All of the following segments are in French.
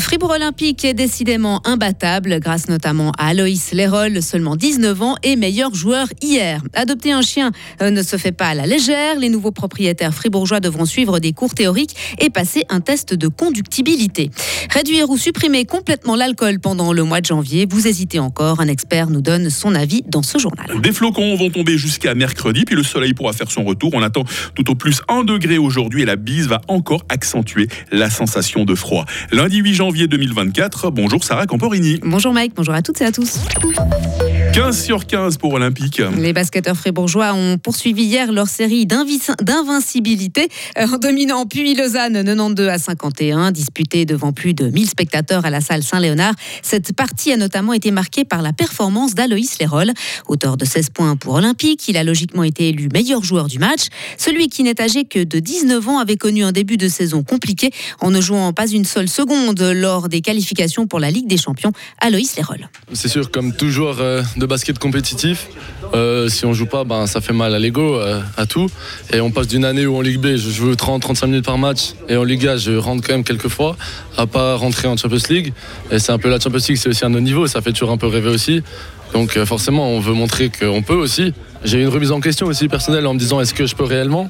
Fribourg Olympique est décidément imbattable grâce notamment à Aloïs Lérol, seulement 19 ans et meilleur joueur hier. Adopter un chien euh, ne se fait pas à la légère. Les nouveaux propriétaires fribourgeois devront suivre des cours théoriques et passer un test de conductibilité. Réduire ou supprimer complètement l'alcool pendant le mois de janvier, vous hésitez encore. Un expert nous donne son avis dans ce journal. Des flocons vont tomber jusqu'à mercredi, puis le soleil pourra faire son retour. On attend tout au plus 1 degré aujourd'hui et la bise va encore accentuer la sensation de froid. Lundi 8 janvier 2024. Bonjour Sarah Camporini. Bonjour Mike, bonjour à toutes et à tous. 15 sur 15 pour Olympique. Les basketteurs fribourgeois ont poursuivi hier leur série d'invincibilité euh, en dominant puis Lausanne 92 à 51, disputée devant plus de 1000 spectateurs à la salle Saint-Léonard. Cette partie a notamment été marquée par la performance d'Aloïs Lérol. Auteur de 16 points pour Olympique, il a logiquement été élu meilleur joueur du match. Celui qui n'est âgé que de 19 ans avait connu un début de saison compliqué en ne jouant pas une seule seconde lors des qualifications pour la Ligue des Champions. Aloïs Lérol. C'est sûr, comme tout joueur euh, de basket compétitif, euh, si on joue pas, ben, ça fait mal à l'ego, euh, à tout. Et on passe d'une année où en Ligue B, je joue 30-35 minutes par match, et en Liga, je rentre quand même quelques fois, à pas rentrer en Champions League. Et c'est un peu la Champions League, c'est aussi un autre niveau, ça fait toujours un peu rêver aussi. Donc forcément, on veut montrer qu'on peut aussi. J'ai eu une remise en question aussi personnelle en me disant est-ce que je peux réellement?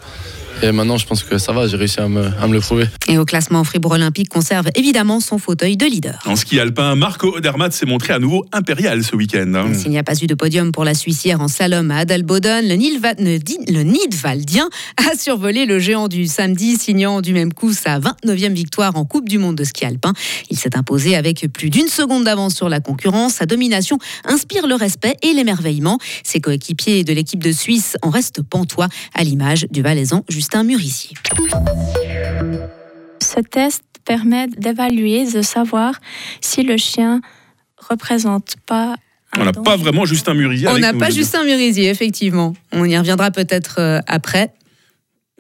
Et maintenant, je pense que ça va, j'ai réussi à me, le prouver. Et au classement, Fribourg Olympique conserve évidemment son fauteuil de leader. En ski alpin, Marco Odermatt s'est montré à nouveau impérial ce week-end. Hein. S'il n'y a pas eu de podium pour la Suissière en slalom à Adelboden, le, le Nidwaldien a survolé le géant du samedi, signant du même coup sa 29e victoire en Coupe du Monde de ski alpin. Il s'est imposé avec plus d'une seconde d'avance sur la concurrence. Sa domination inspire le respect et l'émerveillement. Ses coéquipiers de l'équipe de Suisse en restent pantois, à l'image du Valaisan Justin Murissier. Ce test permet d'évaluer, de savoir si le chien représente pas on n'a pas vraiment Justin Murisier. On n'a pas Justin Murisier, effectivement. On y reviendra peut-être euh, après.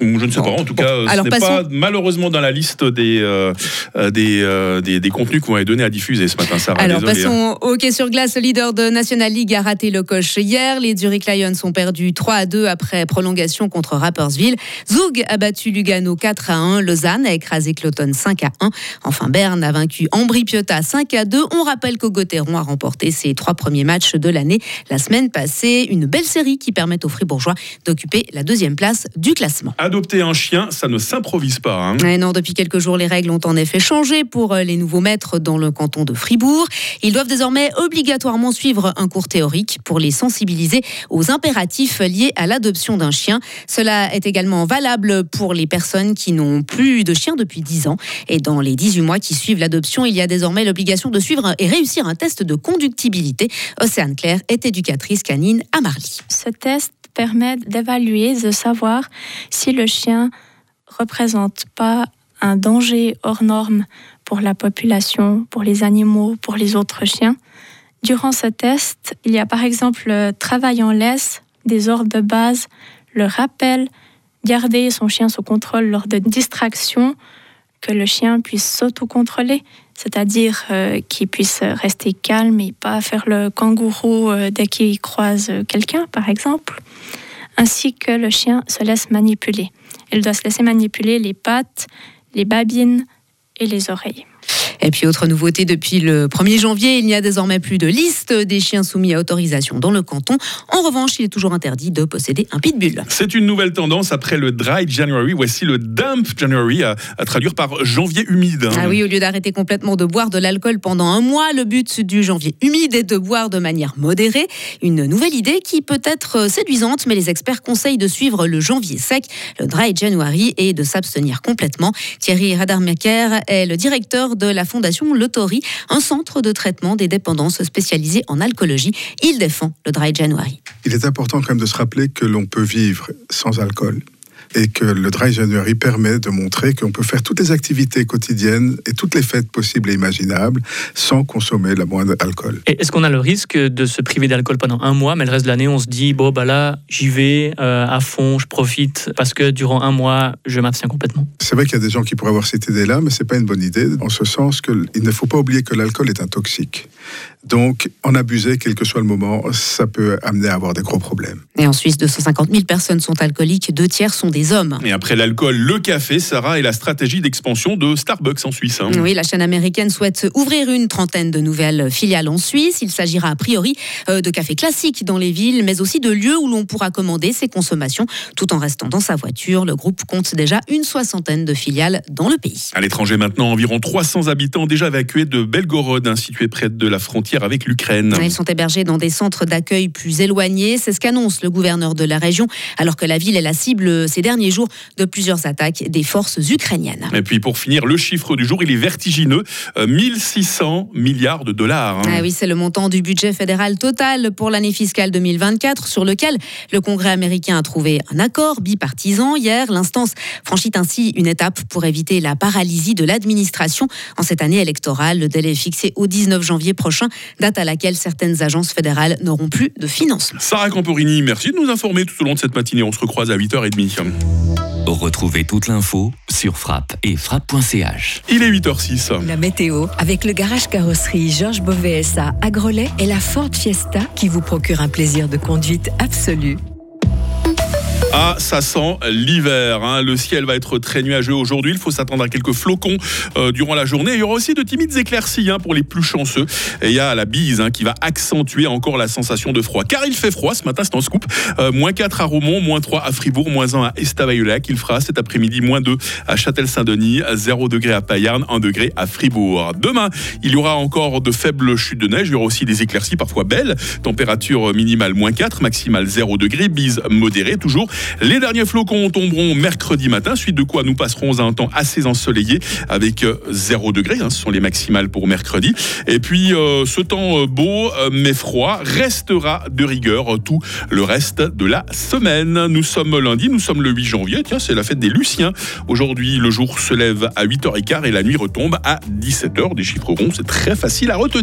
Je ne sais pas. En tout cas, ce n'est pas malheureusement dans la liste des, euh, euh, euh, des, des, contenus qu'on va donner à diffuser ce matin, Sarah. Alors, passons au hockey sur glace. Le leader de National League a raté le coche hier. Les Zurich Lions ont perdu 3 à 2 après prolongation contre Rappersville. Zug a battu Lugano 4 à 1. Lausanne a écrasé Cloton 5 à 1. Enfin, Berne a vaincu Ambri Piotta 5 à 2. On rappelle qu'Augoteron a remporté ses trois premiers matchs de l'année la semaine passée. Une belle série qui permet aux Fribourgeois d'occuper la deuxième place du classement. Adopter un chien, ça ne s'improvise pas. Hein. non, depuis quelques jours, les règles ont en effet changé pour euh, les nouveaux maîtres dans le canton de Fribourg. Ils doivent désormais obligatoirement suivre un cours théorique pour les sensibiliser aux impératifs liés à l'adoption d'un chien. Cela est également valable pour les personnes qui n'ont plus de chien depuis 10 ans. Et dans les 18 mois qui suivent l'adoption, il y a désormais l'obligation de suivre et réussir un test de conductibilité. Océane Claire est éducatrice canine à Marly. Ce test permet d'évaluer, de savoir si le chien représente pas un danger hors norme pour la population, pour les animaux, pour les autres chiens. Durant ce test, il y a par exemple le travail en laisse, des ordres de base, le rappel, garder son chien sous contrôle lors de distractions, que le chien puisse s'autocontrôler, c'est-à-dire euh, qu'il puisse rester calme et pas faire le kangourou euh, dès qu'il croise quelqu'un, par exemple, ainsi que le chien se laisse manipuler. Il doit se laisser manipuler les pattes, les babines et les oreilles. Et puis autre nouveauté depuis le 1er janvier, il n'y a désormais plus de liste des chiens soumis à autorisation dans le canton. En revanche, il est toujours interdit de posséder un pitbull. C'est une nouvelle tendance après le Dry January. Voici le Dump January à, traduire par janvier humide. Ah oui, au lieu d'arrêter complètement de boire de l'alcool pendant un mois, le but du janvier humide est de boire de manière modérée. Une nouvelle idée qui peut être séduisante, mais les experts conseillent de suivre le janvier sec, le Dry January, et de s'abstenir complètement. Thierry Radarmaker est le directeur de la Fondation Lotori, un centre de traitement des dépendances spécialisé en alcoolologie. Il défend le Dry January. Il est important quand même de se rappeler que l'on peut vivre sans alcool et que le Dry January permet de montrer qu'on peut faire toutes les activités quotidiennes et toutes les fêtes possibles et imaginables sans consommer la moindre alcool. Est-ce qu'on a le risque de se priver d'alcool pendant un mois, mais le reste de l'année, on se dit, bon, bah là, j'y vais euh, à fond, je profite, parce que durant un mois, je m'abstiens complètement C'est vrai qu'il y a des gens qui pourraient avoir cette idée-là, mais ce n'est pas une bonne idée, en ce sens qu'il ne faut pas oublier que l'alcool est un toxique Donc, en abuser, quel que soit le moment, ça peut amener à avoir des gros problèmes. Et en Suisse, 250 000 personnes sont alcooliques, deux tiers sont des hommes. Et après l'alcool, le café, Sarah, et la stratégie d'expansion de Starbucks en Suisse. hein. Oui, la chaîne américaine souhaite ouvrir une trentaine de nouvelles filiales en Suisse. Il s'agira a priori euh, de cafés classiques dans les villes, mais aussi de lieux où l'on pourra commander ses consommations tout en restant dans sa voiture. Le groupe compte déjà une soixantaine de filiales dans le pays. À l'étranger maintenant, environ 300 habitants déjà évacués de Belgorod, hein, situé près de la frontière avec l'Ukraine. Ils sont hébergés dans des centres d'accueil plus éloignés. C'est ce qu'annonce le gouverneur de la région, alors que la ville est la cible ces derniers jours de plusieurs attaques des forces ukrainiennes. Et puis pour finir, le chiffre du jour, il est vertigineux, euh, 1600 milliards de dollars. hein. Ah oui, c'est le montant du budget fédéral total pour l'année fiscale 2024 sur lequel le Congrès américain a trouvé un accord bipartisan hier. L'instance franchit ainsi une étape pour éviter la paralysie de l'administration en cette année électorale. Le délai est fixé au 19 janvier prochain, date à laquelle certaines agences fédérales n'auront plus de financement. Sarah Camporini, merci de nous informer tout au long de cette matinée. On se recroise à 8h30. Retrouvez toute l'info sur frappe et frappe.ch. Il est 8h06. La météo, avec le garage carrosserie Georges Beauvais SA à Grelais et la Ford Fiesta qui vous procure un plaisir de conduite absolu. Ah, ça sent l'hiver. hein. Le ciel va être très nuageux aujourd'hui. Il faut s'attendre à quelques flocons euh, durant la journée. Il y aura aussi de timides éclaircies hein, pour les plus chanceux. Et il y a la bise hein, qui va accentuer encore la sensation de froid. Car il fait froid ce matin, c'est en scoop. Euh, moins 4 à Romont, moins 3 à Fribourg, moins 1 à Estavayer-Lac. Il fera cet après-midi moins 2 à Châtel-Saint-Denis, 0 degré à Payarn, 1 degré à Fribourg. Demain, il y aura encore de faibles chutes de neige. Il y aura aussi des éclaircies parfois belles. Température minimale moins 4, maximale 0 degré. Bise modérée toujours. Les derniers flocons tomberont mercredi matin, suite de quoi nous passerons à un temps assez ensoleillé avec euh, 0 degré. hein, ce sont les maximales pour mercredi. Et puis euh, ce temps euh, beau euh, mais froid restera de rigueur euh, tout le reste de la semaine. Nous sommes lundi, nous sommes le 8 janvier. Tiens, c'est la fête des Luciens. Aujourd'hui, le jour se lève à 8h15 et la nuit retombe à 17h. Des chiffres ronds, c'est très facile à retenir.